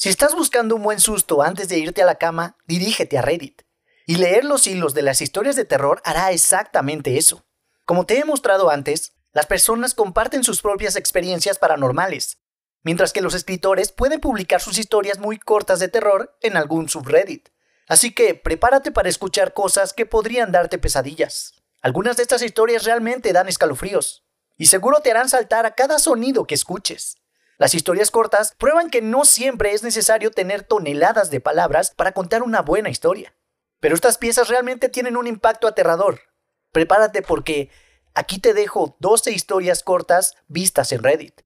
Si estás buscando un buen susto antes de irte a la cama, dirígete a Reddit. Y leer los hilos de las historias de terror hará exactamente eso. Como te he mostrado antes, las personas comparten sus propias experiencias paranormales, mientras que los escritores pueden publicar sus historias muy cortas de terror en algún subreddit. Así que prepárate para escuchar cosas que podrían darte pesadillas. Algunas de estas historias realmente dan escalofríos, y seguro te harán saltar a cada sonido que escuches. Las historias cortas prueban que no siempre es necesario tener toneladas de palabras para contar una buena historia. Pero estas piezas realmente tienen un impacto aterrador. Prepárate porque aquí te dejo 12 historias cortas vistas en Reddit.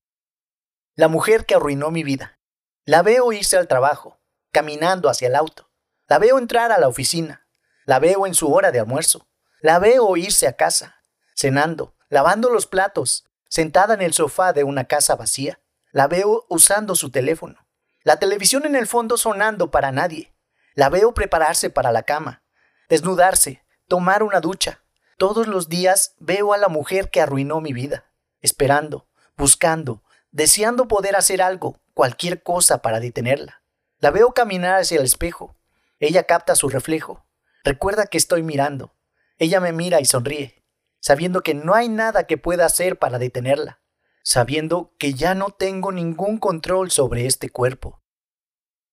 La mujer que arruinó mi vida. La veo irse al trabajo, caminando hacia el auto. La veo entrar a la oficina. La veo en su hora de almuerzo. La veo irse a casa, cenando, lavando los platos, sentada en el sofá de una casa vacía. La veo usando su teléfono. La televisión en el fondo sonando para nadie. La veo prepararse para la cama, desnudarse, tomar una ducha. Todos los días veo a la mujer que arruinó mi vida, esperando, buscando, deseando poder hacer algo, cualquier cosa para detenerla. La veo caminar hacia el espejo. Ella capta su reflejo. Recuerda que estoy mirando. Ella me mira y sonríe, sabiendo que no hay nada que pueda hacer para detenerla, sabiendo que ya no tengo ningún control sobre este cuerpo.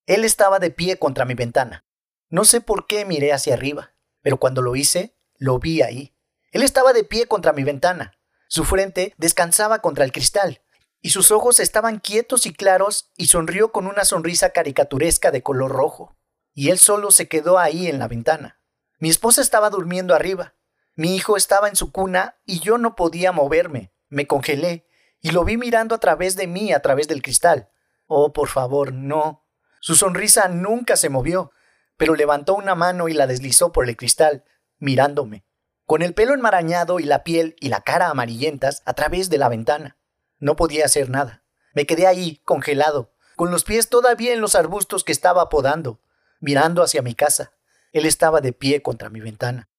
Él estaba de pie contra mi ventana. No sé por qué miré hacia arriba, pero cuando lo hice, lo vi ahí. Él estaba de pie contra mi ventana. Su frente descansaba contra el cristal, y sus ojos estaban quietos y claros, y sonrió con una sonrisa caricaturesca de color rojo. Y él solo se quedó ahí en la ventana. Mi esposa estaba durmiendo arriba. Mi hijo estaba en su cuna y yo no podía moverme. Me congelé y lo vi mirando a través de mí, a través del cristal. Oh, por favor, no. Su sonrisa nunca se movió, pero levantó una mano y la deslizó por el cristal, mirándome, con el pelo enmarañado y la piel y la cara amarillentas a través de la ventana. No podía hacer nada. Me quedé ahí, congelado, con los pies todavía en los arbustos que estaba podando, mirando hacia mi casa. Él estaba de pie contra mi ventana.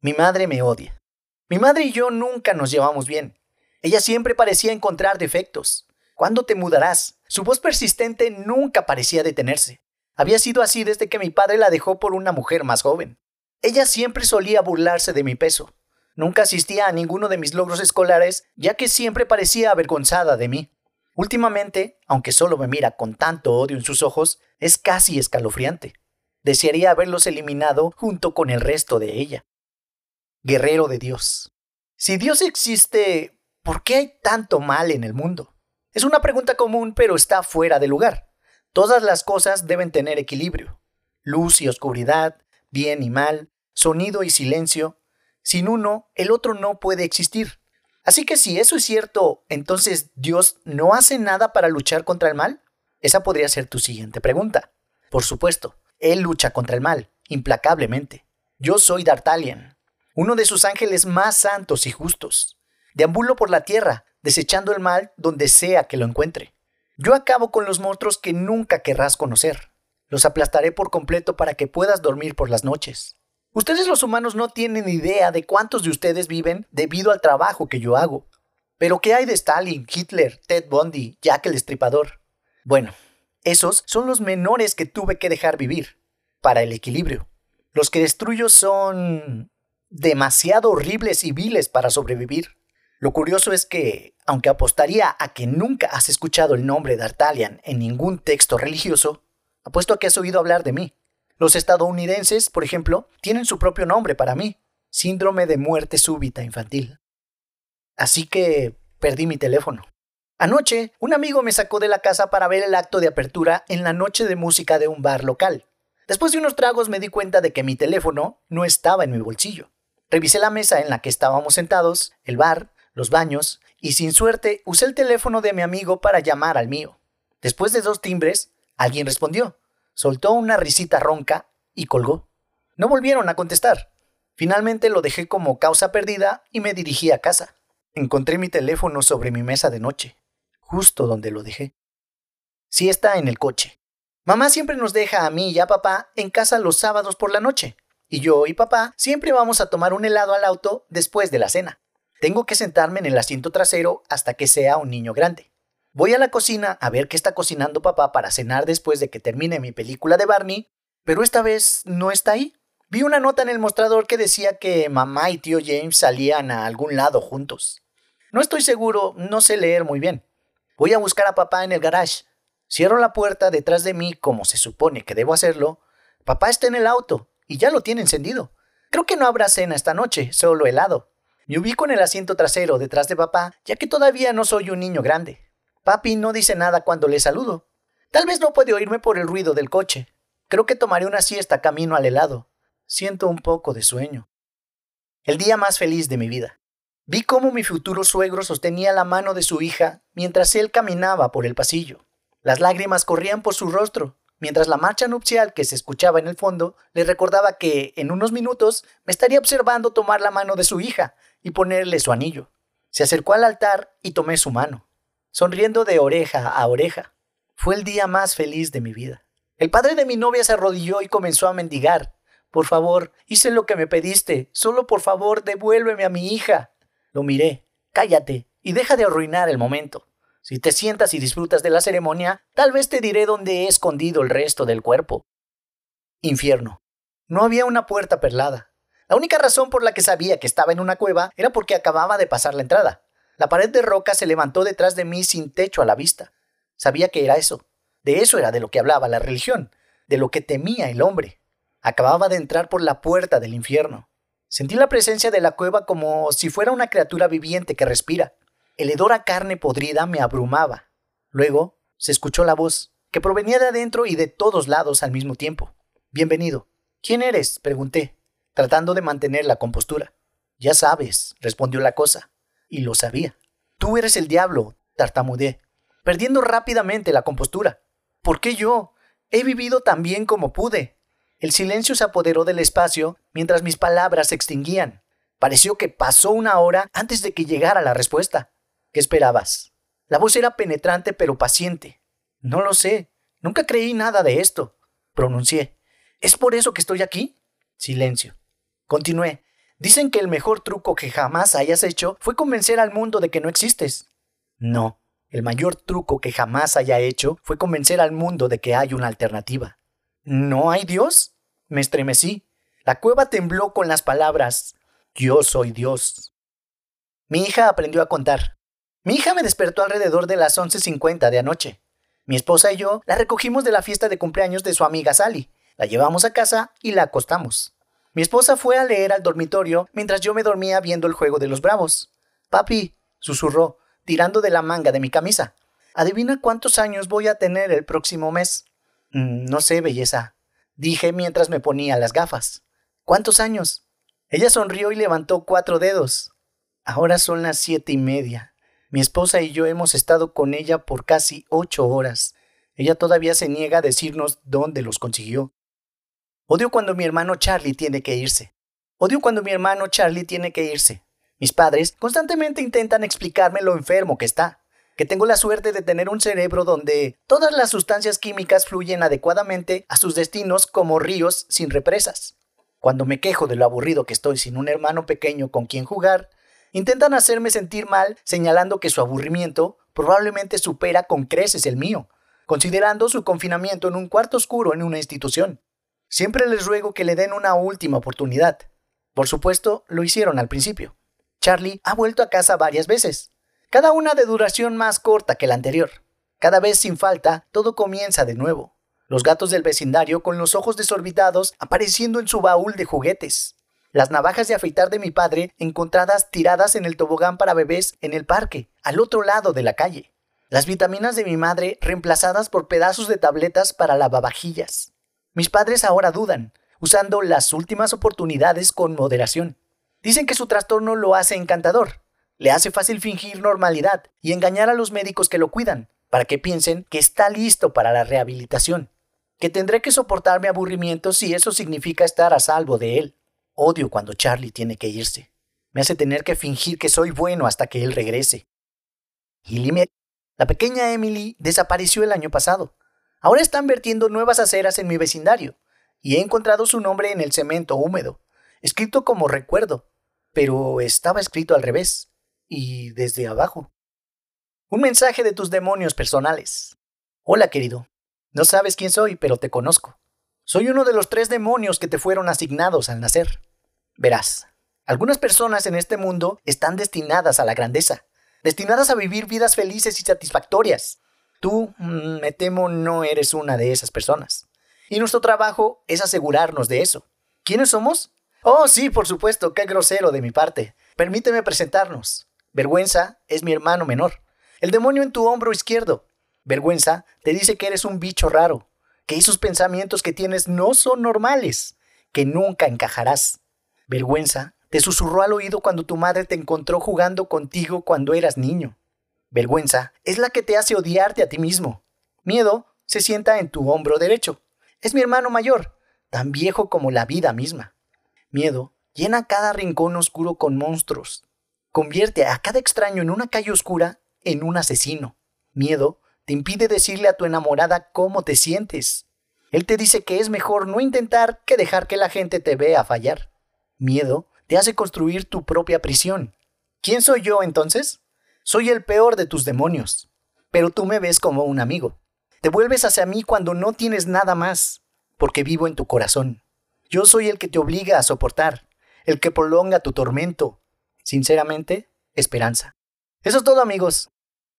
Mi madre me odia. Mi madre y yo nunca nos llevamos bien. Ella siempre parecía encontrar defectos. ¿Cuándo te mudarás? Su voz persistente nunca parecía detenerse. Había sido así desde que mi padre la dejó por una mujer más joven. Ella siempre solía burlarse de mi peso. Nunca asistía a ninguno de mis logros escolares, ya que siempre parecía avergonzada de mí. Últimamente, aunque solo me mira con tanto odio en sus ojos, es casi escalofriante. Desearía haberlos eliminado junto con el resto de ella. Guerrero de Dios. Si Dios existe, ¿por qué hay tanto mal en el mundo? Es una pregunta común, pero está fuera de lugar. Todas las cosas deben tener equilibrio. Luz y oscuridad, bien y mal, sonido y silencio. Sin uno, el otro no puede existir. Así que si eso es cierto, entonces Dios no hace nada para luchar contra el mal? Esa podría ser tu siguiente pregunta. Por supuesto, Él lucha contra el mal, implacablemente. Yo soy D'Artalian, uno de sus ángeles más santos y justos. Deambulo por la tierra, desechando el mal donde sea que lo encuentre. Yo acabo con los monstruos que nunca querrás conocer. Los aplastaré por completo para que puedas dormir por las noches. Ustedes los humanos no tienen idea de cuántos de ustedes viven debido al trabajo que yo hago. Pero ¿qué hay de Stalin, Hitler, Ted Bundy, Jack el Destripador? Bueno, esos son los menores que tuve que dejar vivir, para el equilibrio. Los que destruyo son demasiado horribles y viles para sobrevivir. Lo curioso es que, aunque apostaría a que nunca has escuchado el nombre de Artalian en ningún texto religioso, apuesto a que has oído hablar de mí. Los estadounidenses, por ejemplo, tienen su propio nombre para mí, síndrome de muerte súbita infantil. Así que perdí mi teléfono. Anoche, un amigo me sacó de la casa para ver el acto de apertura en la noche de música de un bar local. Después de unos tragos me di cuenta de que mi teléfono no estaba en mi bolsillo. Revisé la mesa en la que estábamos sentados, el bar, los baños, y sin suerte usé el teléfono de mi amigo para llamar al mío. Después de dos timbres, alguien respondió, soltó una risita ronca y colgó. No volvieron a contestar. Finalmente lo dejé como causa perdida y me dirigí a casa. Encontré mi teléfono sobre mi mesa de noche, justo donde lo dejé. Sí está en el coche. Mamá siempre nos deja a mí y a papá en casa los sábados por la noche, y yo y papá siempre vamos a tomar un helado al auto después de la cena. Tengo que sentarme en el asiento trasero hasta que sea un niño grande. Voy a la cocina a ver qué está cocinando papá para cenar después de que termine mi película de Barney, pero esta vez no está ahí. Vi una nota en el mostrador que decía que mamá y tío James salían a algún lado juntos. No estoy seguro, no sé leer muy bien. Voy a buscar a papá en el garage. Cierro la puerta detrás de mí como se supone que debo hacerlo. Papá está en el auto y ya lo tiene encendido. Creo que no habrá cena esta noche, solo helado. Me ubico en el asiento trasero detrás de papá, ya que todavía no soy un niño grande. Papi no dice nada cuando le saludo. Tal vez no puede oírme por el ruido del coche. Creo que tomaré una siesta camino al helado. Siento un poco de sueño. El día más feliz de mi vida. Vi cómo mi futuro suegro sostenía la mano de su hija mientras él caminaba por el pasillo. Las lágrimas corrían por su rostro, mientras la marcha nupcial que se escuchaba en el fondo le recordaba que en unos minutos me estaría observando tomar la mano de su hija y ponerle su anillo. Se acercó al altar y tomé su mano sonriendo de oreja a oreja. Fue el día más feliz de mi vida. El padre de mi novia se arrodilló y comenzó a mendigar. Por favor, hice lo que me pediste. Solo por favor, devuélveme a mi hija. Lo miré. Cállate y deja de arruinar el momento. Si te sientas y disfrutas de la ceremonia, tal vez te diré dónde he escondido el resto del cuerpo. Infierno. No había una puerta perlada. La única razón por la que sabía que estaba en una cueva era porque acababa de pasar la entrada. La pared de roca se levantó detrás de mí sin techo a la vista. Sabía que era eso. De eso era de lo que hablaba la religión, de lo que temía el hombre. Acababa de entrar por la puerta del infierno. Sentí la presencia de la cueva como si fuera una criatura viviente que respira. El hedor a carne podrida me abrumaba. Luego se escuchó la voz, que provenía de adentro y de todos lados al mismo tiempo. Bienvenido. ¿Quién eres? pregunté, tratando de mantener la compostura. Ya sabes, respondió la cosa y lo sabía. Tú eres el diablo, tartamudeé, perdiendo rápidamente la compostura. ¿Por qué yo? He vivido tan bien como pude. El silencio se apoderó del espacio mientras mis palabras se extinguían. Pareció que pasó una hora antes de que llegara la respuesta. ¿Qué esperabas? La voz era penetrante pero paciente. No lo sé. Nunca creí nada de esto. Pronuncié. ¿Es por eso que estoy aquí? Silencio. Continué. Dicen que el mejor truco que jamás hayas hecho fue convencer al mundo de que no existes. No, el mayor truco que jamás haya hecho fue convencer al mundo de que hay una alternativa. ¿No hay Dios? Me estremecí. La cueva tembló con las palabras Yo soy Dios. Mi hija aprendió a contar. Mi hija me despertó alrededor de las 11.50 de anoche. Mi esposa y yo la recogimos de la fiesta de cumpleaños de su amiga Sally. La llevamos a casa y la acostamos. Mi esposa fue a leer al dormitorio mientras yo me dormía viendo el juego de los bravos. Papi, susurró, tirando de la manga de mi camisa. ¿Adivina cuántos años voy a tener el próximo mes? Mm, no sé, belleza, dije mientras me ponía las gafas. ¿Cuántos años? Ella sonrió y levantó cuatro dedos. Ahora son las siete y media. Mi esposa y yo hemos estado con ella por casi ocho horas. Ella todavía se niega a decirnos dónde los consiguió. Odio cuando mi hermano Charlie tiene que irse. Odio cuando mi hermano Charlie tiene que irse. Mis padres constantemente intentan explicarme lo enfermo que está, que tengo la suerte de tener un cerebro donde todas las sustancias químicas fluyen adecuadamente a sus destinos como ríos sin represas. Cuando me quejo de lo aburrido que estoy sin un hermano pequeño con quien jugar, intentan hacerme sentir mal señalando que su aburrimiento probablemente supera con creces el mío, considerando su confinamiento en un cuarto oscuro en una institución. Siempre les ruego que le den una última oportunidad. Por supuesto, lo hicieron al principio. Charlie ha vuelto a casa varias veces, cada una de duración más corta que la anterior. Cada vez sin falta, todo comienza de nuevo. Los gatos del vecindario con los ojos desorbitados apareciendo en su baúl de juguetes. Las navajas de afeitar de mi padre encontradas tiradas en el tobogán para bebés en el parque, al otro lado de la calle. Las vitaminas de mi madre reemplazadas por pedazos de tabletas para lavavajillas. Mis padres ahora dudan, usando las últimas oportunidades con moderación. Dicen que su trastorno lo hace encantador. Le hace fácil fingir normalidad y engañar a los médicos que lo cuidan, para que piensen que está listo para la rehabilitación. Que tendré que soportar mi aburrimiento si eso significa estar a salvo de él. Odio cuando Charlie tiene que irse. Me hace tener que fingir que soy bueno hasta que él regrese. Y la pequeña Emily desapareció el año pasado. Ahora están vertiendo nuevas aceras en mi vecindario, y he encontrado su nombre en el cemento húmedo, escrito como recuerdo, pero estaba escrito al revés, y desde abajo. Un mensaje de tus demonios personales. Hola querido, no sabes quién soy, pero te conozco. Soy uno de los tres demonios que te fueron asignados al nacer. Verás, algunas personas en este mundo están destinadas a la grandeza, destinadas a vivir vidas felices y satisfactorias. Tú, mm, me temo, no eres una de esas personas. Y nuestro trabajo es asegurarnos de eso. ¿Quiénes somos? Oh, sí, por supuesto, qué grosero de mi parte. Permíteme presentarnos. Vergüenza es mi hermano menor, el demonio en tu hombro izquierdo. Vergüenza te dice que eres un bicho raro, que esos pensamientos que tienes no son normales, que nunca encajarás. Vergüenza te susurró al oído cuando tu madre te encontró jugando contigo cuando eras niño. Vergüenza es la que te hace odiarte a ti mismo. Miedo se sienta en tu hombro derecho. Es mi hermano mayor, tan viejo como la vida misma. Miedo llena cada rincón oscuro con monstruos. Convierte a cada extraño en una calle oscura en un asesino. Miedo te impide decirle a tu enamorada cómo te sientes. Él te dice que es mejor no intentar que dejar que la gente te vea fallar. Miedo te hace construir tu propia prisión. ¿Quién soy yo entonces? Soy el peor de tus demonios, pero tú me ves como un amigo. Te vuelves hacia mí cuando no tienes nada más, porque vivo en tu corazón. Yo soy el que te obliga a soportar, el que prolonga tu tormento. Sinceramente, esperanza. Eso es todo amigos.